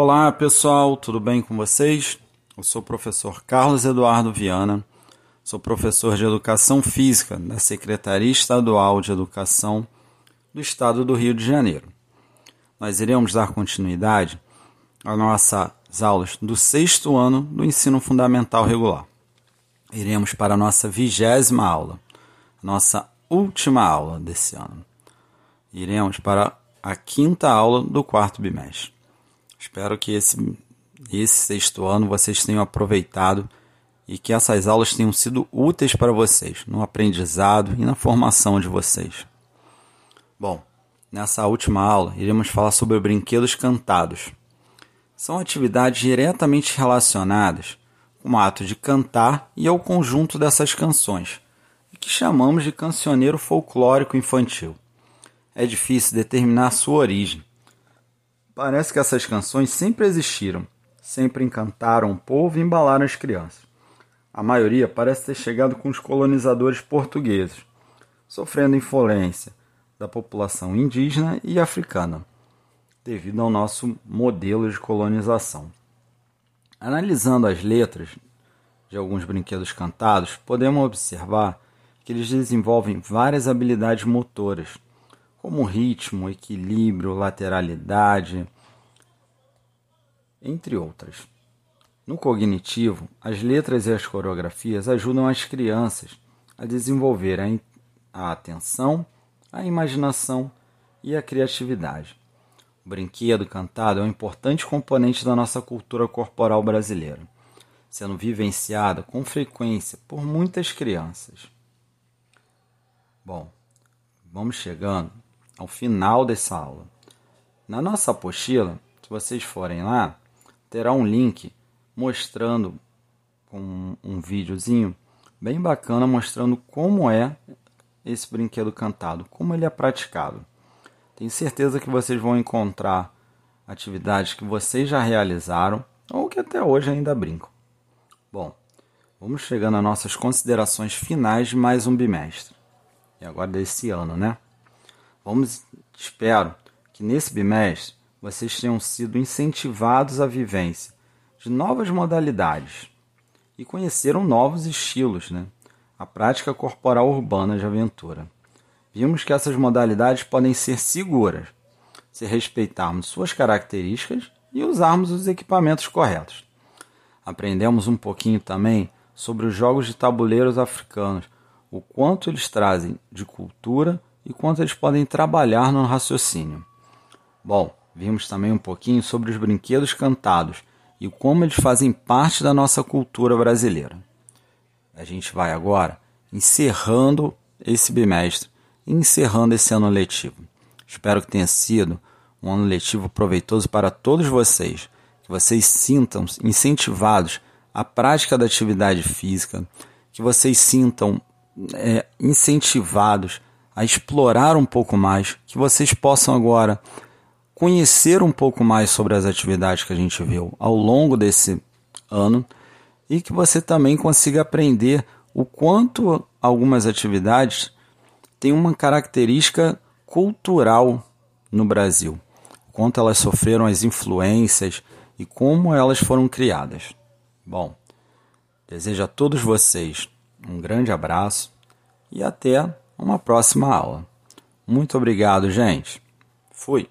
Olá pessoal, tudo bem com vocês? Eu sou o professor Carlos Eduardo Viana, sou professor de Educação Física da Secretaria Estadual de Educação do Estado do Rio de Janeiro. Nós iremos dar continuidade às nossas aulas do sexto ano do ensino fundamental regular. Iremos para a nossa vigésima aula, nossa última aula desse ano. Iremos para a quinta aula do quarto bimestre. Espero que esse, esse sexto ano vocês tenham aproveitado e que essas aulas tenham sido úteis para vocês no aprendizado e na formação de vocês. Bom, nessa última aula iremos falar sobre brinquedos cantados. São atividades diretamente relacionadas com o ato de cantar e ao conjunto dessas canções, que chamamos de cancioneiro folclórico infantil. É difícil determinar sua origem, Parece que essas canções sempre existiram, sempre encantaram o povo e embalaram as crianças. A maioria parece ter chegado com os colonizadores portugueses, sofrendo influência da população indígena e africana, devido ao nosso modelo de colonização. Analisando as letras de alguns brinquedos cantados, podemos observar que eles desenvolvem várias habilidades motoras como ritmo, equilíbrio, lateralidade, entre outras. No cognitivo, as letras e as coreografias ajudam as crianças a desenvolver a atenção, a imaginação e a criatividade. O brinquedo cantado é um importante componente da nossa cultura corporal brasileira, sendo vivenciada com frequência por muitas crianças. Bom, vamos chegando ao final dessa aula. Na nossa apostila, se vocês forem lá, terá um link mostrando um, um videozinho bem bacana mostrando como é esse brinquedo cantado, como ele é praticado. Tenho certeza que vocês vão encontrar atividades que vocês já realizaram ou que até hoje ainda brincam. Bom, vamos chegando às nossas considerações finais de mais um bimestre. E agora desse ano, né? Vamos, espero que nesse bimestre vocês tenham sido incentivados à vivência de novas modalidades e conheceram novos estilos, né? A prática corporal urbana de aventura. Vimos que essas modalidades podem ser seguras se respeitarmos suas características e usarmos os equipamentos corretos. Aprendemos um pouquinho também sobre os jogos de tabuleiros africanos, o quanto eles trazem de cultura e quanto eles podem trabalhar no raciocínio. Bom, vimos também um pouquinho sobre os brinquedos cantados e como eles fazem parte da nossa cultura brasileira. A gente vai agora encerrando esse bimestre encerrando esse ano letivo. Espero que tenha sido um ano letivo proveitoso para todos vocês, que vocês sintam incentivados à prática da atividade física, que vocês sintam é, incentivados a explorar um pouco mais, que vocês possam agora conhecer um pouco mais sobre as atividades que a gente viu ao longo desse ano e que você também consiga aprender o quanto algumas atividades têm uma característica cultural no Brasil, quanto elas sofreram as influências e como elas foram criadas. Bom, desejo a todos vocês um grande abraço e até uma próxima aula. Muito obrigado, gente. Fui.